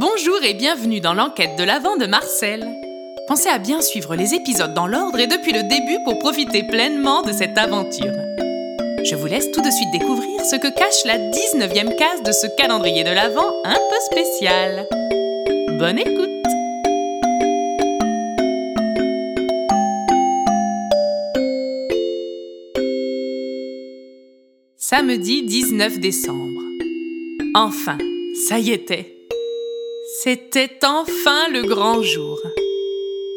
Bonjour et bienvenue dans l'enquête de l'Avent de Marcel. Pensez à bien suivre les épisodes dans l'ordre et depuis le début pour profiter pleinement de cette aventure. Je vous laisse tout de suite découvrir ce que cache la 19e case de ce calendrier de l'Avent un peu spécial. Bonne écoute Samedi 19 décembre. Enfin, ça y était. C'était enfin le grand jour.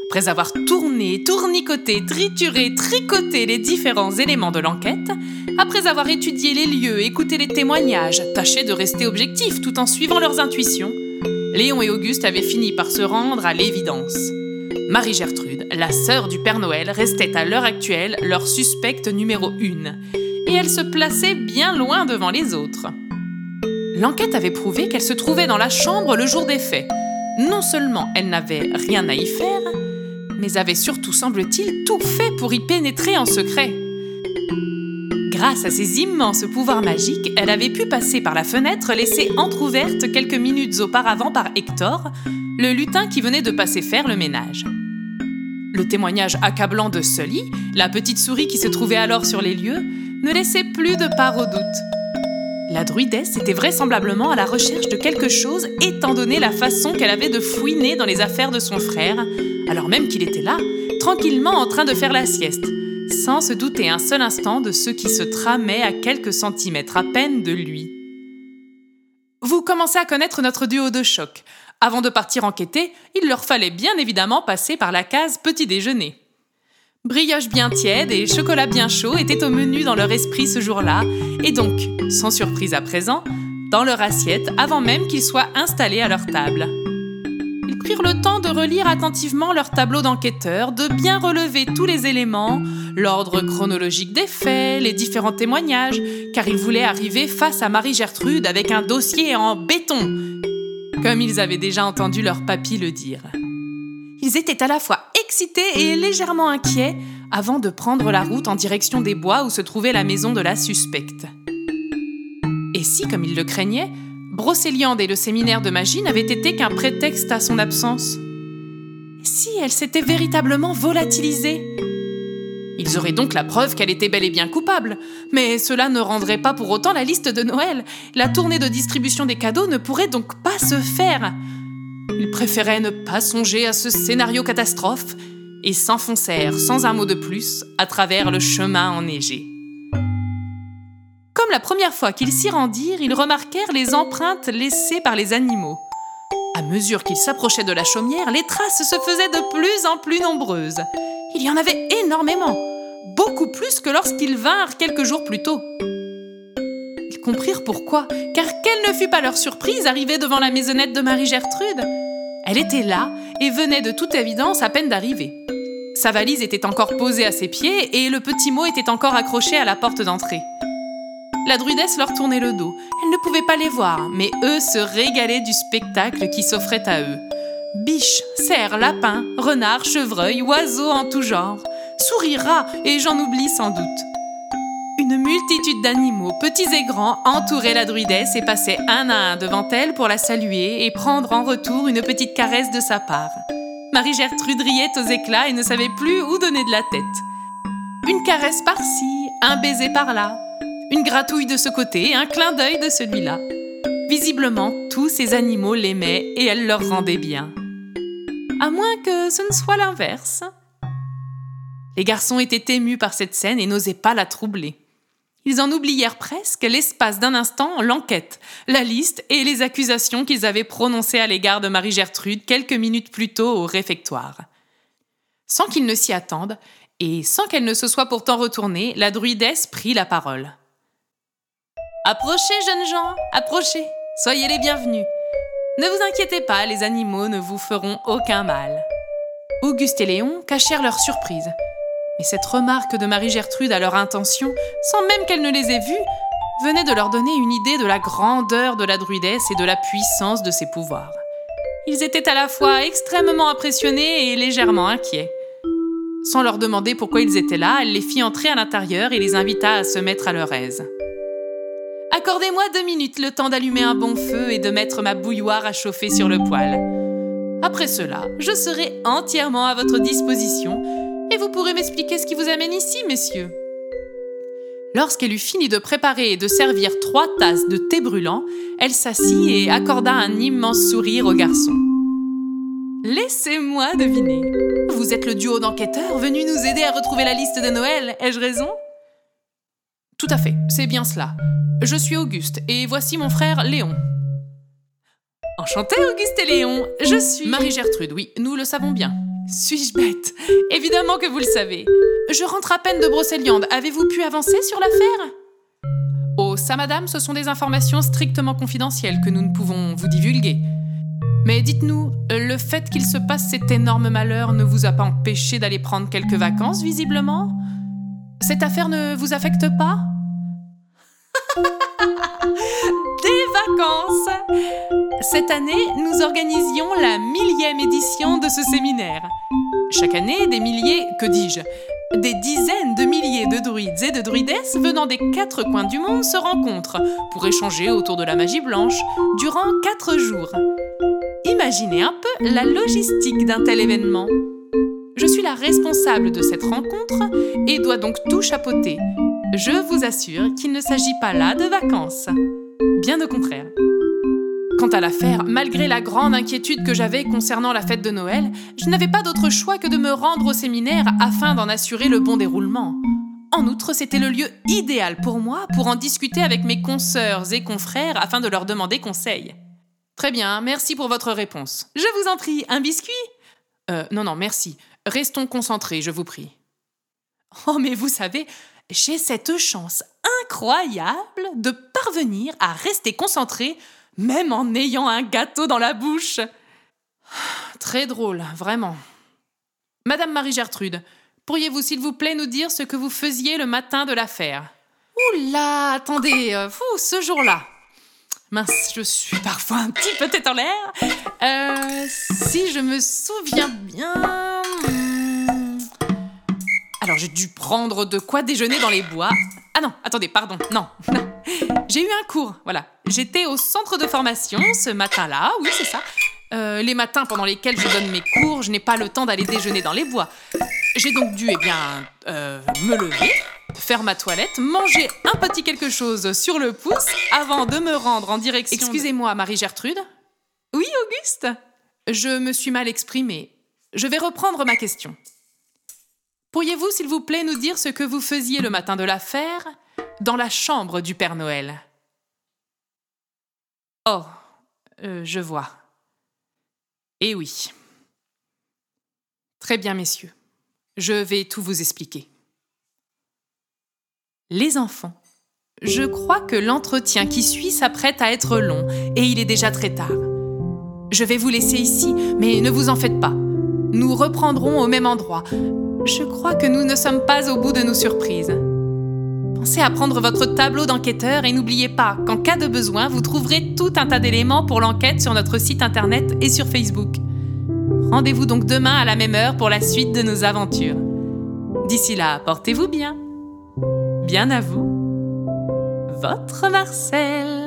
Après avoir tourné, tournicoté, trituré, tricoté les différents éléments de l'enquête, après avoir étudié les lieux, écouté les témoignages, tâché de rester objectif tout en suivant leurs intuitions, Léon et Auguste avaient fini par se rendre à l'évidence. Marie-Gertrude, la sœur du Père Noël, restait à l'heure actuelle leur suspecte numéro une, et elle se plaçait bien loin devant les autres. L'enquête avait prouvé qu'elle se trouvait dans la chambre le jour des faits. Non seulement elle n'avait rien à y faire, mais avait surtout, semble-t-il, tout fait pour y pénétrer en secret. Grâce à ses immenses pouvoirs magiques, elle avait pu passer par la fenêtre laissée entr'ouverte quelques minutes auparavant par Hector, le lutin qui venait de passer faire le ménage. Le témoignage accablant de Sully, la petite souris qui se trouvait alors sur les lieux, ne laissait plus de part au doute. La druidesse était vraisemblablement à la recherche de quelque chose étant donné la façon qu'elle avait de fouiner dans les affaires de son frère, alors même qu'il était là, tranquillement en train de faire la sieste, sans se douter un seul instant de ce qui se tramait à quelques centimètres à peine de lui. Vous commencez à connaître notre duo de choc. Avant de partir enquêter, il leur fallait bien évidemment passer par la case petit déjeuner. Brioche bien tiède et chocolat bien chaud étaient au menu dans leur esprit ce jour-là, et donc, sans surprise à présent, dans leur assiette avant même qu'ils soient installés à leur table. Ils prirent le temps de relire attentivement leur tableau d'enquêteur, de bien relever tous les éléments, l'ordre chronologique des faits, les différents témoignages, car ils voulaient arriver face à Marie-Gertrude avec un dossier en béton, comme ils avaient déjà entendu leur papy le dire. Ils étaient à la fois excités et légèrement inquiets avant de prendre la route en direction des bois où se trouvait la maison de la suspecte. Et si, comme ils le craignaient, Brocéliande et le séminaire de magie n'avaient été qu'un prétexte à son absence Si elle s'était véritablement volatilisée Ils auraient donc la preuve qu'elle était bel et bien coupable, mais cela ne rendrait pas pour autant la liste de Noël. La tournée de distribution des cadeaux ne pourrait donc pas se faire. Ils préféraient ne pas songer à ce scénario catastrophe et s'enfoncèrent sans un mot de plus à travers le chemin enneigé. Comme la première fois qu'ils s'y rendirent, ils remarquèrent les empreintes laissées par les animaux. À mesure qu'ils s'approchaient de la chaumière, les traces se faisaient de plus en plus nombreuses. Il y en avait énormément, beaucoup plus que lorsqu'ils vinrent quelques jours plus tôt comprirent pourquoi, car quelle ne fut pas leur surprise arrivée devant la maisonnette de Marie-Gertrude Elle était là et venait de toute évidence à peine d'arriver. Sa valise était encore posée à ses pieds et le petit mot était encore accroché à la porte d'entrée. La druidesse leur tournait le dos. Elle ne pouvait pas les voir, mais eux se régalaient du spectacle qui s'offrait à eux. Biches, cerfs, lapins, renards, chevreuils, oiseaux en tout genre, souris, rats, et j'en oublie sans doute. Une multitude d'animaux, petits et grands, entouraient la druidesse et passaient un à un devant elle pour la saluer et prendre en retour une petite caresse de sa part. Marie-Gertrude riait aux éclats et ne savait plus où donner de la tête. Une caresse par-ci, un baiser par-là, une gratouille de ce côté, un clin d'œil de celui-là. Visiblement, tous ces animaux l'aimaient et elle leur rendait bien. À moins que ce ne soit l'inverse. Les garçons étaient émus par cette scène et n'osaient pas la troubler. Ils en oublièrent presque, l'espace d'un instant, l'enquête, la liste et les accusations qu'ils avaient prononcées à l'égard de Marie-Gertrude quelques minutes plus tôt au réfectoire. Sans qu'ils ne s'y attendent, et sans qu'elle ne se soit pourtant retournée, la druidesse prit la parole. Approchez, jeunes gens, approchez, soyez les bienvenus. Ne vous inquiétez pas, les animaux ne vous feront aucun mal. Auguste et Léon cachèrent leur surprise, mais cette remarque de Marie-Gertrude à leur intention, sans même qu'elle ne les ait vus, venait de leur donner une idée de la grandeur de la druidesse et de la puissance de ses pouvoirs. Ils étaient à la fois extrêmement impressionnés et légèrement inquiets. Sans leur demander pourquoi ils étaient là, elle les fit entrer à l'intérieur et les invita à se mettre à leur aise. Accordez-moi deux minutes le temps d'allumer un bon feu et de mettre ma bouilloire à chauffer sur le poêle. Après cela, je serai entièrement à votre disposition et vous pourrez m'expliquer ce qui vous amène ici, messieurs. Lorsqu'elle eut fini de préparer et de servir trois tasses de thé brûlant, elle s'assit et accorda un immense sourire au garçon. Laissez-moi deviner. Vous êtes le duo d'enquêteurs venus nous aider à retrouver la liste de Noël, ai-je raison? Tout à fait, c'est bien cela. Je suis Auguste et voici mon frère Léon. Enchanté Auguste et Léon, je suis... Marie-Gertrude, oui, nous le savons bien. Suis-je bête? Évidemment que vous le savez. Je rentre à peine de Brocéliande. Avez-vous pu avancer sur l'affaire? Oh, ça, madame, ce sont des informations strictement confidentielles que nous ne pouvons vous divulguer. Mais dites-nous, le fait qu'il se passe cet énorme malheur ne vous a pas empêché d'aller prendre quelques vacances, visiblement? Cette affaire ne vous affecte pas? Des vacances Cette année, nous organisions la millième édition de ce séminaire. Chaque année, des milliers, que dis-je, des dizaines de milliers de druides et de druidesses venant des quatre coins du monde se rencontrent pour échanger autour de la magie blanche durant quatre jours. Imaginez un peu la logistique d'un tel événement. Je suis la responsable de cette rencontre et dois donc tout chapeauter. Je vous assure qu'il ne s'agit pas là de vacances. Bien au contraire. Quant à l'affaire, malgré la grande inquiétude que j'avais concernant la fête de Noël, je n'avais pas d'autre choix que de me rendre au séminaire afin d'en assurer le bon déroulement. En outre, c'était le lieu idéal pour moi pour en discuter avec mes consoeurs et confrères afin de leur demander conseil. Très bien, merci pour votre réponse. Je vous en prie, un biscuit? Euh, non, non, merci. Restons concentrés, je vous prie. Oh, mais vous savez, j'ai cette chance incroyable de parvenir à rester concentré même en ayant un gâteau dans la bouche. Très drôle, vraiment. Madame Marie-Gertrude, pourriez-vous s'il vous plaît nous dire ce que vous faisiez le matin de l'affaire? Oula, attendez, euh, fou, ce jour-là. Mince, je suis parfois un petit peu tête en l'air. Euh, si je me souviens bien... Alors j'ai dû prendre de quoi déjeuner dans les bois. Ah non, attendez, pardon, non. J'ai eu un cours, voilà. J'étais au centre de formation ce matin-là, oui, c'est ça. Euh, les matins pendant lesquels je donne mes cours, je n'ai pas le temps d'aller déjeuner dans les bois. J'ai donc dû, eh bien, euh, me lever, faire ma toilette, manger un petit quelque chose sur le pouce avant de me rendre en direction. Excusez-moi, Marie-Gertrude Oui, Auguste? Je me suis mal exprimée. Je vais reprendre ma question. Pourriez-vous, s'il vous plaît, nous dire ce que vous faisiez le matin de l'affaire dans la chambre du Père Noël? Oh, euh, je vois. Eh oui. Très bien, messieurs. Je vais tout vous expliquer. Les enfants, je crois que l'entretien qui suit s'apprête à être long et il est déjà très tard. Je vais vous laisser ici, mais ne vous en faites pas. Nous reprendrons au même endroit. Je crois que nous ne sommes pas au bout de nos surprises. Pensez à prendre votre tableau d'enquêteur et n'oubliez pas qu'en cas de besoin, vous trouverez tout un tas d'éléments pour l'enquête sur notre site internet et sur Facebook. Rendez-vous donc demain à la même heure pour la suite de nos aventures. D'ici là, portez-vous bien. Bien à vous. Votre Marcel.